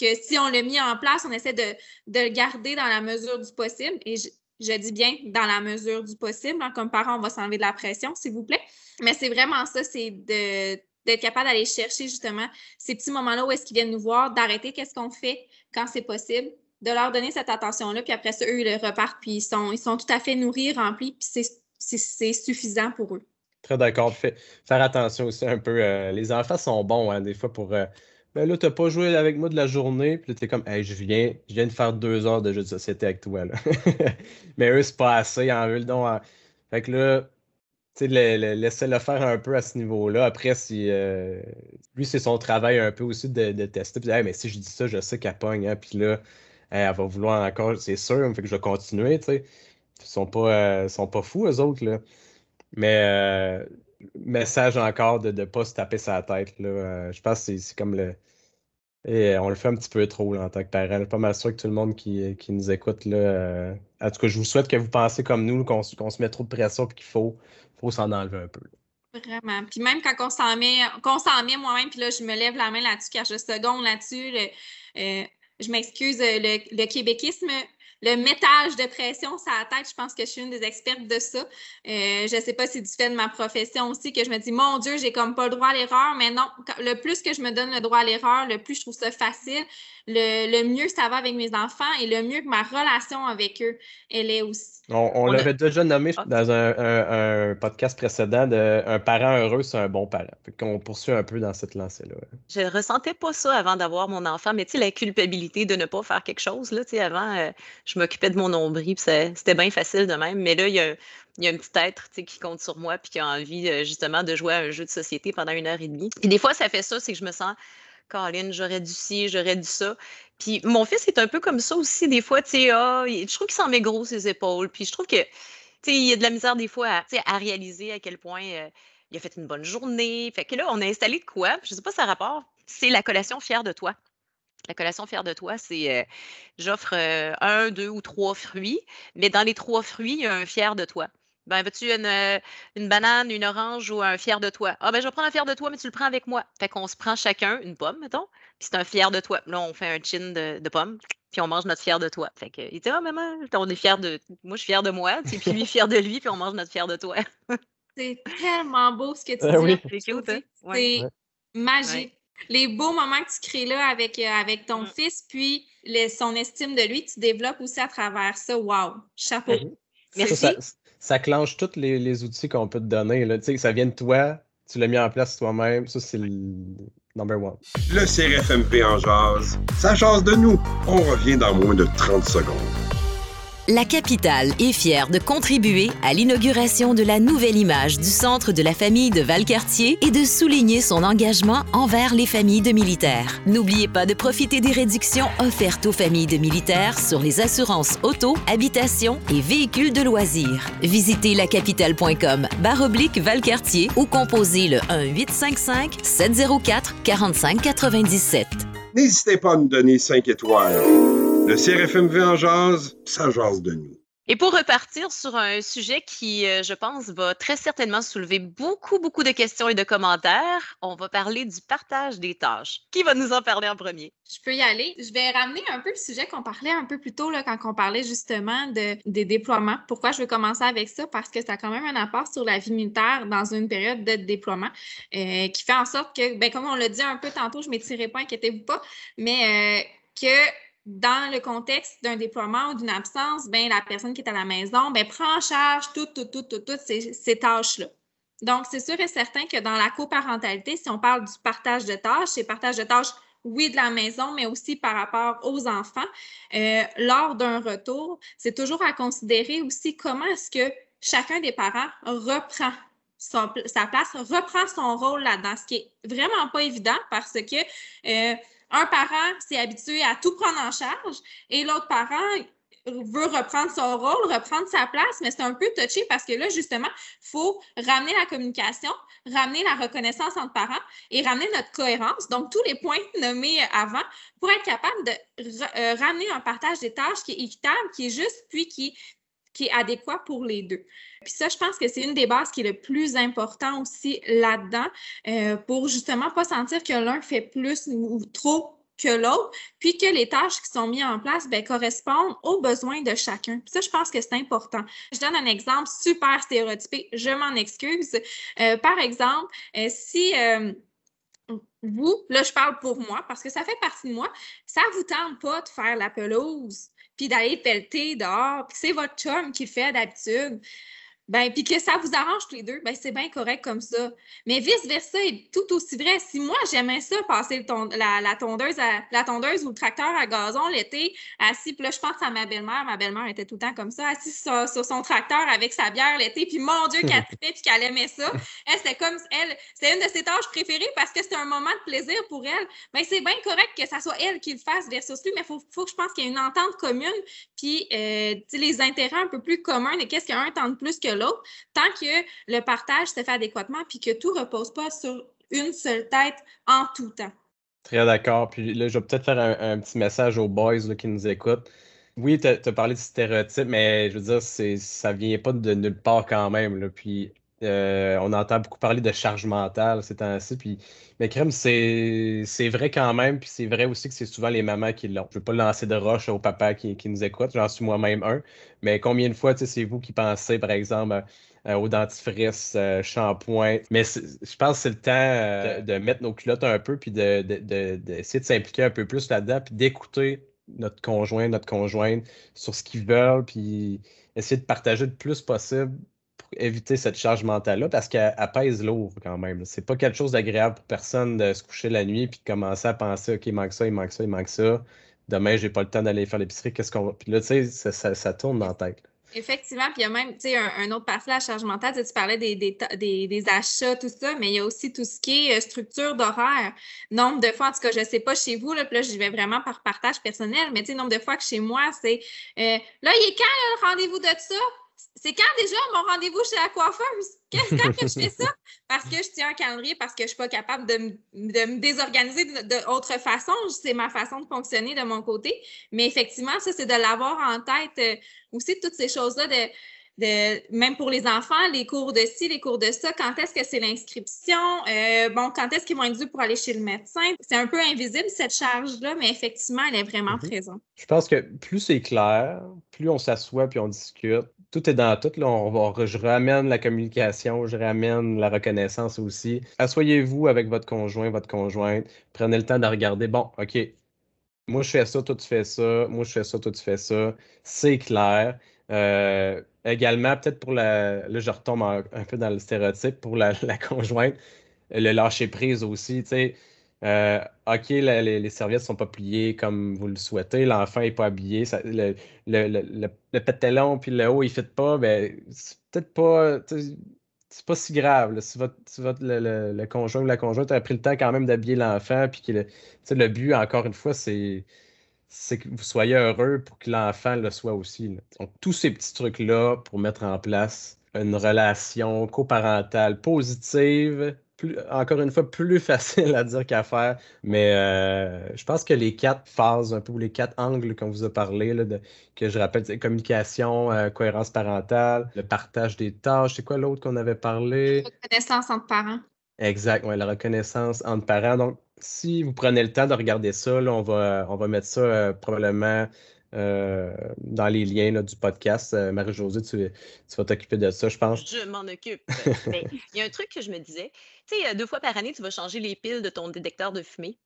Que si on l'a mis en place, on essaie de, de, le garder dans la mesure du possible. Et je, je dis bien dans la mesure du possible. Hein, comme parent, on va s'enlever de la pression, s'il vous plaît. Mais c'est vraiment ça, c'est de d'être capable d'aller chercher justement ces petits moments-là où est-ce qu'ils viennent nous voir, d'arrêter qu'est-ce qu'on fait quand c'est possible, de leur donner cette attention-là, puis après ça, eux, ils repartent, puis ils sont, ils sont tout à fait nourris, remplis, puis c'est suffisant pour eux.
Très d'accord. Faire attention aussi un peu. Euh, les enfants sont bons, hein, des fois, pour. Euh, ben là, t'as pas joué avec moi de la journée, puis là, t'es comme, hey, je viens, je viens de faire deux heures de jeu de société avec toi, là. Mais eux, c'est pas assez, en veulent donc. Fait que là, laissez-le faire un peu à ce niveau-là. Après, si euh, lui, c'est son travail un peu aussi de, tester. Puis, mais si je dis ça, je sais qu'elle pogne. Hein, puis là, elle va vouloir encore, c'est sûr, fait que je vais continuer. Ils sont pas, euh, sont pas fous, eux autres. Là. Mais euh, message encore de ne pas se taper sa tête. Là. je pense que c'est comme le. Et on le fait un petit peu trop en tant que parent. Pas mal sûr que tout le monde qui, nous écoute, là, en tout cas, je vous souhaite que vous pensez comme nous, qu'on se met trop de pression et qu'il faut, faut s'en enlever un peu.
Vraiment. Puis même quand on s'en met, qu'on s'en met moi-même, puis là, je me lève la main là-dessus car je seconde là-dessus. Euh, je m'excuse, le, le, québéquisme le métage de pression sur la tête, je pense que je suis une des expertes de ça. Euh, je ne sais pas si du fait de ma profession aussi que je me dis, mon Dieu, j'ai comme pas le droit à l'erreur, mais non, le plus que je me donne le droit à l'erreur, le plus je trouve ça facile, le, mieux ça va avec mes enfants et le mieux que ma relation avec eux, elle est aussi.
On, l'avait déjà nommé ah. dans un, podcast précédent de un parent heureux, c'est un bon parent. On poursuit un peu dans cette lancée-là.
Je ne ressentais pas ça avant d'avoir mon enfant, mais tu sais, la culpabilité de ne pas faire quelque chose, là, tu sais, avant, euh, je m'occupais de mon nombril, puis c'était bien facile de même, mais là, il y a, il y a un petit être qui compte sur moi puis qui a envie euh, justement de jouer à un jeu de société pendant une heure et demie. Et des fois, ça fait ça, c'est que je me sens Caroline, j'aurais dû ci, j'aurais dû ça. Puis mon fils est un peu comme ça aussi, des fois, tu sais, ah, je trouve qu'il s'en met gros ses épaules. Puis je trouve que, tu sais, il y a de la misère des fois à, à réaliser à quel point euh, il a fait une bonne journée. Fait que là, on a installé de quoi? Je sais pas ça rapport. C'est la collation fière de toi. La collation fière de toi, c'est euh, j'offre euh, un, deux ou trois fruits, mais dans les trois fruits, il y a un fier de toi. Ben, veux-tu une, euh, une, banane, une orange ou un fier de toi? Ah, ben, je vais prendre un fier de toi, mais tu le prends avec moi. Fait qu'on se prend chacun une pomme, mettons, puis c'est un fier de toi. Là, on fait un chin de, de pomme, puis on mange notre fier de toi. Fait que, il dit, ah, maman, on est fier de. Moi, je suis fier de moi, puis lui, fier de lui, puis on mange notre fier de toi.
c'est tellement beau ce que tu ben dis. C'est cute, hein? C'est magique. Les beaux moments que tu crées là avec, euh, avec ton mm. fils, puis son estime de lui, tu développes aussi à travers ça. Wow! Chapeau! Ben
Merci ça clenche tous les, outils qu'on peut te donner. Là. Ça vient de toi, tu l'as mis en place toi-même. Ça, c'est le number one.
Le CRFMP en jazz, ça jase de nous. On revient dans moins de 30 secondes.
La capitale est fière de contribuer à l'inauguration de la nouvelle image du Centre de la famille de Valcartier et de souligner son engagement envers les familles de militaires. N'oubliez pas de profiter des réductions offertes aux familles de militaires sur les assurances auto, habitation et véhicules de loisirs. Visitez lacapitale.com oblique Valcartier ou composez le 1 855 704 45 97.
N'hésitez pas à nous donner 5 étoiles. Le CRFMV en jazz, ça jase de nous.
Et pour repartir sur un sujet qui, euh, je pense, va très certainement soulever beaucoup, beaucoup de questions et de commentaires, on va parler du partage des tâches. Qui va nous en parler en premier?
Je peux y aller. Je vais ramener un peu le sujet qu'on parlait un peu plus tôt là, quand on parlait justement de, des déploiements. Pourquoi je veux commencer avec ça? Parce que ça a quand même un apport sur la vie militaire dans une période de déploiement euh, qui fait en sorte que, ben, comme on l'a dit un peu tantôt, je ne m'étirerai pas, inquiétez-vous pas, mais euh, que dans le contexte d'un déploiement ou d'une absence, ben, la personne qui est à la maison ben, prend en charge toutes, ces, tâches-là. Donc, c'est sûr et certain que dans la coparentalité, si on parle du partage de tâches, c'est partage de tâches, oui, de la maison, mais aussi par rapport aux enfants, euh, lors d'un retour, c'est toujours à considérer aussi comment est-ce que chacun des parents reprend sa place, reprend son rôle là-dedans, ce qui est vraiment pas évident parce que euh, un parent s'est habitué à tout prendre en charge et l'autre parent veut reprendre son rôle, reprendre sa place, mais c'est un peu touché parce que là, justement, il faut ramener la communication, ramener la reconnaissance entre parents et ramener notre cohérence. Donc, tous les points nommés avant pour être capable de euh, ramener un partage des tâches qui est équitable, qui est juste, puis qui qui est adéquat pour les deux. Puis ça, je pense que c'est une des bases qui est le plus important aussi là-dedans euh, pour justement pas sentir que l'un fait plus ou trop que l'autre, puis que les tâches qui sont mises en place ben, correspondent aux besoins de chacun. Puis ça, je pense que c'est important. Je donne un exemple super stéréotypé, je m'en excuse. Euh, par exemple, euh, si vous, là, je parle pour moi parce que ça fait partie de moi, ça ne vous tente pas de faire la pelouse puis d'aller pelleter dehors, puis c'est votre chum qui fait d'habitude, ben, puis que ça vous arrange tous les deux, ben, c'est bien correct comme ça. Mais vice-versa est tout aussi vrai. Si moi, j'aimais ça, passer le la, tondeuse la tondeuse ou le tracteur à gazon l'été, assis, puis là, je pense à ma belle-mère. Ma belle-mère était tout le temps comme ça, assise sur, son tracteur avec sa bière l'été, puis mon Dieu, qu'elle trippait, puis qu'elle aimait ça. Elle, c'était comme, elle, c'était une de ses tâches préférées parce que c'était un moment de plaisir pour elle. Ben, c'est bien correct que ça soit elle qui le fasse versus lui, mais il faut, faut, que je pense qu'il y ait une entente commune, puis euh, les intérêts un peu plus communs et qu'est-ce qu'un tente plus que l'autre, tant que le partage se fait adéquatement puis que tout repose pas sur une seule tête en tout temps.
Très d'accord. Puis là, je vais peut-être faire un, petit message aux boys qui nous écoutent. Oui, tu as, parlé de stéréotypes, mais je veux dire, ça vient pas de nulle part quand même. Là. Puis euh, on entend beaucoup parler de charge mentale ces temps-ci. Mais crème, c'est vrai quand même. Puis c'est vrai aussi que c'est souvent les mamans qui l'ont. Je ne veux pas lancer de roche au papa qui, nous écoute. J'en suis moi-même un. Mais combien de fois, c'est vous qui pensez, par exemple, euh, au dentifrice, euh, shampoing. Mais je pense que c'est le temps de mettre nos culottes un peu, puis d'essayer de, de, de s'impliquer un peu plus là-dedans, puis d'écouter notre conjoint, notre conjointe sur ce qu'ils veulent, puis essayer de partager le plus possible éviter cette charge mentale-là parce qu'elle pèse lourd quand même. C'est pas quelque chose d'agréable pour personne de se coucher la nuit puis de commencer à penser OK, il manque ça, il manque ça, il manque ça. Demain, j'ai pas le temps d'aller faire l'épicerie, qu'est-ce qu'on va? Puis là, tu sais, ça, tourne dans la tête.
Effectivement, puis il y a même, tu sais, un, autre partie de la charge mentale, tu parlais des, des, des, achats, tout ça, mais il y a aussi tout ce qui est euh, structure d'horaire. Nombre de fois, en tout cas, je ne sais pas chez vous, là, puis là, j'y vais vraiment par partage personnel, mais tu sais, nombre de fois que chez moi, c'est euh, là, il est quand le rendez-vous de ça? C'est quand déjà mon rendez-vous chez la coiffeuse? Qu'est-ce que je fais ça? Parce que je tiens un calendrier, parce que je ne suis pas capable de, me désorganiser d'autre de, façon. C'est ma façon de fonctionner de mon côté. Mais effectivement, ça, c'est de l'avoir en tête euh, aussi, toutes ces choses-là, de, même pour les enfants, les cours de ci, les cours de ça, quand est-ce que c'est l'inscription, euh, bon, quand est-ce qu'ils vont être dus pour aller chez le médecin? C'est un peu invisible, cette charge-là, mais effectivement, elle est vraiment mm-hmm. présente.
Je pense que plus c'est clair, plus on s'assoit puis on discute, tout est dans tout. Là, on va, je ramène la communication, je ramène la reconnaissance aussi. Asseyez-vous avec votre conjoint, votre conjointe. Prenez le temps de regarder. Bon, OK, moi je fais ça, toi tu fais ça. Moi je fais ça, toi tu fais ça. C'est clair. Euh, également, peut-être pour la. Là, je retombe un, peu dans le stéréotype pour la, conjointe, le lâcher prise aussi. Tu sais, euh, OK, les, serviettes ne sont pas pliées comme vous le souhaitez, l'enfant n'est pas habillé, le, le, le, pétalon puis le haut, il ne fit pas, ben, c'est peut-être pas. C'est pas si grave. Si votre, le, conjoint ou la conjointe a pris le temps quand même d'habiller l'enfant, puis que le, but, encore une fois, c'est que vous soyez heureux pour que l'enfant le soit aussi. Donc, tous ces petits trucs-là pour mettre en place une relation coparentale positive, encore une fois, plus facile à dire qu'à faire. Mais euh, je pense que les quatre phases, un peu, ou les quatre angles qu'on vous a parlé, de, que je rappelle, communication, euh, cohérence parentale, le partage des tâches, c'est quoi l'autre qu'on avait parlé?
Reconnaissance entre parents.
Exact, la reconnaissance entre parents. Donc, si vous prenez le temps de regarder ça, on, va, on va mettre ça euh, probablement euh, dans les liens du podcast. Euh, Marie-Josée, tu, vas t'occuper de ça, je pense.
Je m'en occupe. Mais il y a un truc que je me disais. Tu sais, deux fois par année, tu vas changer les piles de ton détecteur de fumée.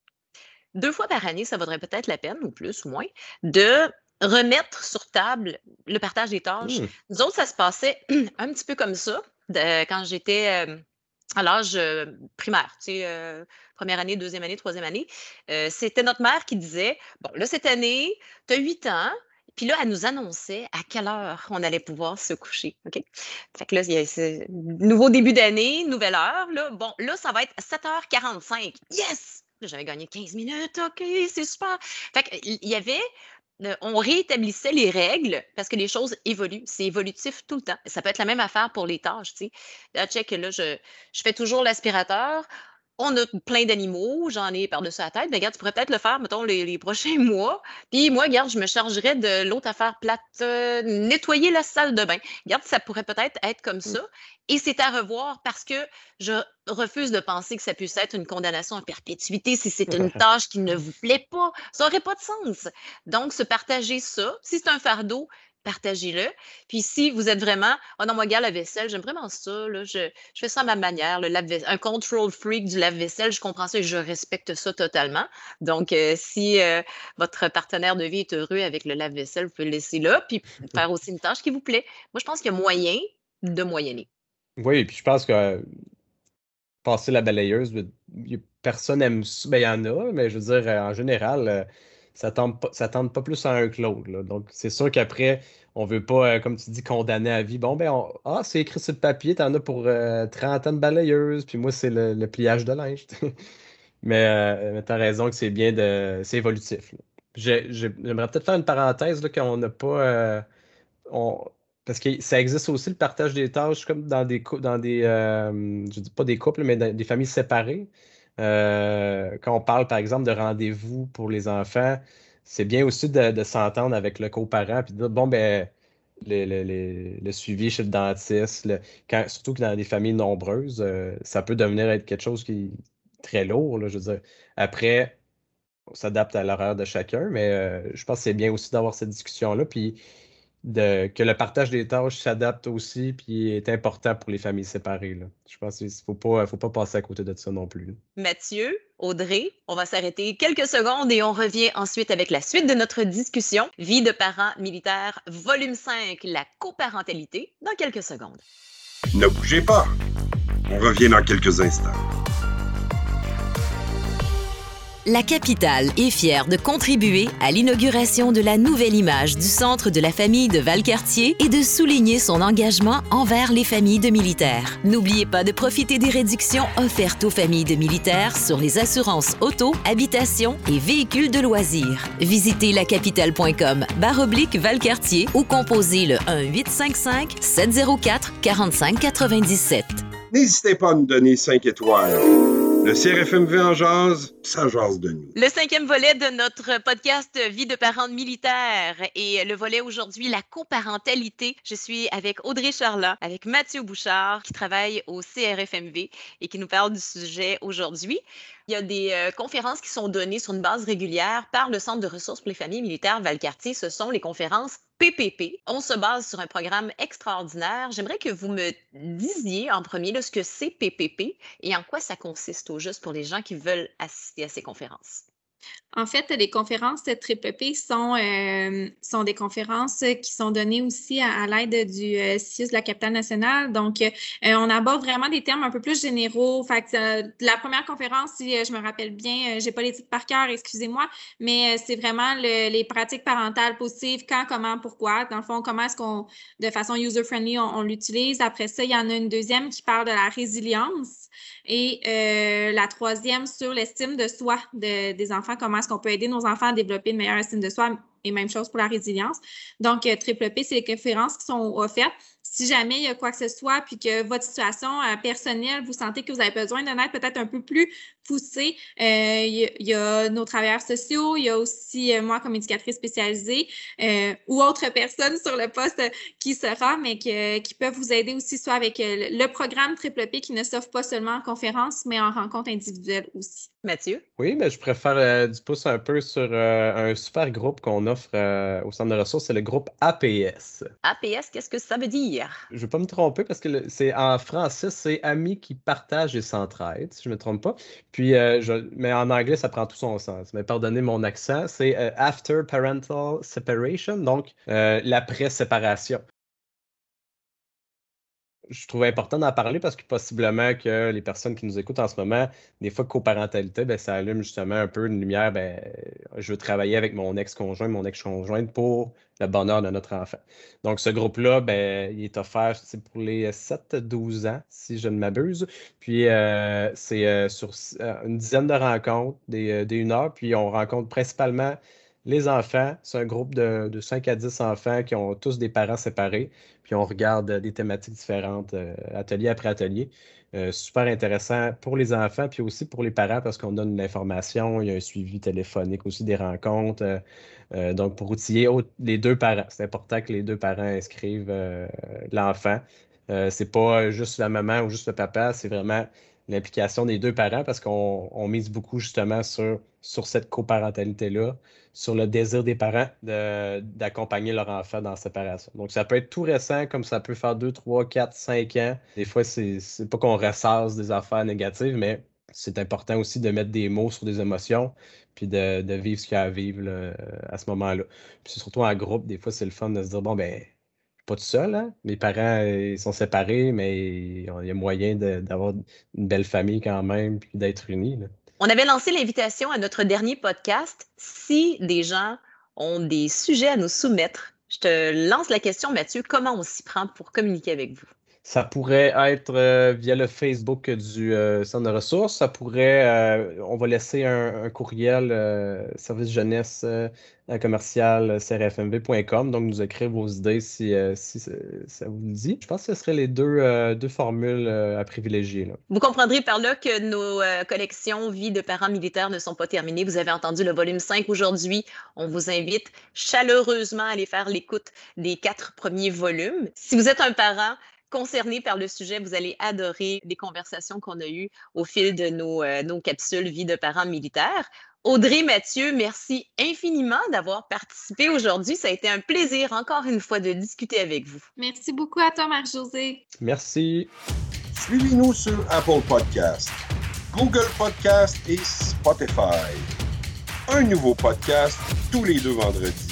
Deux fois par année, ça vaudrait peut-être la peine, ou plus ou moins, de remettre sur table le partage des tâches. Mmh. Nous autres, ça se passait un petit peu comme ça quand j'étais à l'âge primaire, tu sais, première année, deuxième année, troisième année. c'était notre mère qui disait Bon, là, cette année, tu as huit ans. Puis là, elle nous annonçait à quelle heure on allait pouvoir se coucher. OK? Fait que là, il y a nouveau début d'année, nouvelle heure. Là. Bon, là, ça va être 7h45. Yes! J'avais gagné 15 minutes. OK, c'est super. Fait qu'il y avait on réétablissait les règles parce que les choses évoluent. C'est évolutif tout le temps. Ça peut être la même affaire pour les tâches. Tu sais. Là, check, là, je, je fais toujours l'aspirateur. On a plein d'animaux, j'en ai par-dessus la tête. Mais regarde, tu pourrais peut-être le faire, mettons, les, prochains mois. Puis moi, regarde, je me chargerais de l'autre affaire plate, euh, nettoyer la salle de bain. Regarde, ça pourrait peut-être être comme mmh. ça. Et c'est à revoir parce que je refuse de penser que ça puisse être une condamnation en perpétuité si c'est une tâche qui ne vous plaît pas. Ça n'aurait pas de sens. Donc, se partager ça, si c'est un fardeau, partagez-le. Puis si vous êtes vraiment, oh non, moi, gars, la vaisselle, j'aime vraiment ça, là, je, je, fais ça à ma manière, le un control freak du lave-vaisselle, je comprends ça et je respecte ça totalement. Donc, euh, si euh, votre partenaire de vie est heureux avec le lave-vaisselle, vous pouvez le laisser là, puis faire aussi une tâche qui vous plaît. Moi, je pense qu'il y a moyen de moyenner.
Oui, puis je pense que passer la balayeuse, personne n'aime ça. Ben, il y en a, mais je veux dire, en général, ça tente pas, ça tente pas plus à un que l'autre. Donc, c'est sûr qu'après, on veut pas, euh, comme tu dis, condamner à vie. Bon, ben, ah, c'est écrit sur le papier, t'en as pour 30 euh, ans de balayeuse, puis moi, c'est le, pliage de linge. mais euh, tu t'as raison que c'est bien de. C'est évolutif. J'aimerais peut-être faire une parenthèse là, qu'on n'a pas. On, parce que ça existe aussi le partage des tâches comme dans des dans des je dis pas des couples, mais dans des familles séparées. Euh, quand on parle, par exemple, de rendez-vous pour les enfants, c'est bien aussi de, s'entendre avec le coparent puis de dire, bon, ben, le, suivi chez le dentiste, surtout que dans des familles nombreuses, euh, ça peut devenir être quelque chose qui est très lourd. je veux dire. Après, on s'adapte à l'horaire de chacun, mais euh, je pense que c'est bien aussi d'avoir cette discussion-là. Puis que le partage des tâches s'adapte aussi puis est important pour les familles séparées. Je pense qu'il ne faut pas, faut pas passer à côté de ça non plus.
Mathieu, Audrey, on va s'arrêter quelques secondes et on revient ensuite avec la suite de notre discussion. Vie de parents militaires, volume 5, la coparentalité, dans quelques secondes.
Ne bougez pas. On revient dans quelques instants.
La capitale est fière de contribuer à l'inauguration de la nouvelle image du Centre de la famille de Valcartier et de souligner son engagement envers les familles de militaires. N'oubliez pas de profiter des réductions offertes aux familles de militaires sur les assurances auto, habitation et véhicules de loisirs. Visitez lacapitale.com oblique Valcartier ou composez le 1 855 704 45 97.
N'hésitez pas à nous donner 5 étoiles. Le CRFMV en jase, ça jase de nous.
Le cinquième volet de notre podcast Vie de parents militaires et le volet aujourd'hui, la coparentalité. Je suis avec Audrey Charlat, avec Mathieu Bouchard qui travaille au CRFMV et qui nous parle du sujet aujourd'hui. Il y a des euh, conférences qui sont données sur une base régulière par le Centre de ressources pour les familles militaires Valcartier. Ce sont les conférences PPP. On se base sur un programme extraordinaire. J'aimerais que vous me disiez en premier ce que c'est PPP et en quoi ça consiste au juste pour les gens qui veulent assister à ces conférences.
En fait, les conférences TPP sont, euh, sont des conférences qui sont données aussi à, l'aide du euh, CIUS de la capitale nationale. Donc, euh, on aborde vraiment des termes un peu plus généraux. Fait la première conférence, si je me rappelle bien, j'ai pas les titres par cœur, excusez-moi, mais c'est vraiment les pratiques parentales positives, quand, comment, pourquoi. Dans le fond, comment est-ce qu'on, de façon user-friendly, on l'utilise. Après ça, il y en a une deuxième qui parle de la résilience. Et euh, la troisième sur l'estime de soi des enfants, comment est-ce qu'on peut aider nos enfants à développer une meilleure estime de soi et même chose pour la résilience. Donc, Triple P, c'est les conférences qui sont offertes si jamais il y a quoi que ce soit, puis que votre situation euh, personnelle, vous sentez que vous avez besoin d'un aide peut-être un peu plus poussée, euh, il, y a, nos travailleurs sociaux, il y a aussi euh, moi comme éducatrice spécialisée ou autres personnes sur le poste qui sera, mais qui peuvent vous aider aussi, soit avec le programme Triple P qui ne s'offre pas seulement en conférence, mais en rencontre individuelle aussi.
Mathieu?
Oui, mais je préfère du pouce un peu sur un super groupe qu'on offre au centre de ressources, c'est le groupe APS.
APS, qu'est-ce que ça veut dire?
Je ne vais pas me tromper parce que c'est en français, c'est amis qui partagent et s'entraident, si je ne me trompe pas. Puis, euh, mais en anglais, ça prend tout son sens. Mais pardonnez mon accent, c'est euh, After Parental Separation, donc euh, l'après-séparation je trouvais important d'en parler parce que possiblement que les personnes qui nous écoutent en ce moment, des fois, coparentalité, ben, ça allume justement un peu une lumière. Ben, je veux travailler avec mon ex-conjoint, mon ex-conjointe pour le bonheur de notre enfant. Donc, ce groupe-là, ben, il est offert pour les 7-12 ans, si je ne m'abuse. Puis, euh, c'est euh, sur euh, une dizaine de rencontres, des, des une heure. Puis, on rencontre principalement les enfants, c'est un groupe de, 5 à 10 enfants qui ont tous des parents séparés, puis on regarde des thématiques différentes, euh, atelier après atelier. Euh, super intéressant pour les enfants, puis aussi pour les parents, parce qu'on donne de l'information, il y a un suivi téléphonique aussi des rencontres. Euh, donc, pour outiller les deux parents, c'est important que les deux parents inscrivent l'enfant. c'est pas juste la maman ou juste le papa, c'est vraiment l'implication des deux parents parce qu'on mise beaucoup justement sur, sur cette coparentalité-là, sur le désir des parents d'accompagner leur enfant dans la séparation. Donc, ça peut être tout récent, comme ça peut faire 2, 3, 4, 5 ans. Des fois, c'est pas qu'on ressasse des affaires négatives, mais c'est important aussi de mettre des mots sur des émotions, puis de, vivre ce qu'il y a à vivre à ce moment-là. Puis surtout en groupe, des fois, c'est le fun de se dire, bon, ben, pas tout seul. Hein. Mes parents ils sont séparés, mais il y a moyen d'avoir une belle famille quand même, puis d'être unis.
On avait lancé l'invitation à notre dernier podcast. Si des gens ont des sujets à nous soumettre, je te lance la question, Mathieu, comment on s'y prend pour communiquer avec vous?
Ça pourrait être euh, via le Facebook du euh, Centre de ressources. Ça pourrait, euh, on va laisser un, courriel service jeunesse commercial crfmv.com. Donc, nous écrire vos idées si, ça vous dit. Je pense que ce seraient les deux, deux formules à privilégier.
Vous comprendrez par là que nos collections Vie de parents militaires ne sont pas terminées. Vous avez entendu le volume 5 aujourd'hui. On vous invite chaleureusement à aller faire l'écoute des quatre premiers volumes. Si vous êtes un parent, concerné par le sujet, vous allez adorer les conversations qu'on a eues au fil de nos, euh, nos capsules Vie de parents militaires. Audrey Mathieu, merci infiniment d'avoir participé aujourd'hui. Ça a été un plaisir, encore une fois, de discuter avec vous.
Merci beaucoup à toi, Marc-José.
Merci.
Suivez-nous sur Apple Podcast, Google Podcast et Spotify. Un nouveau podcast tous les deux vendredis.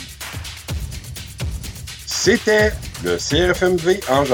C'était le CRFMV en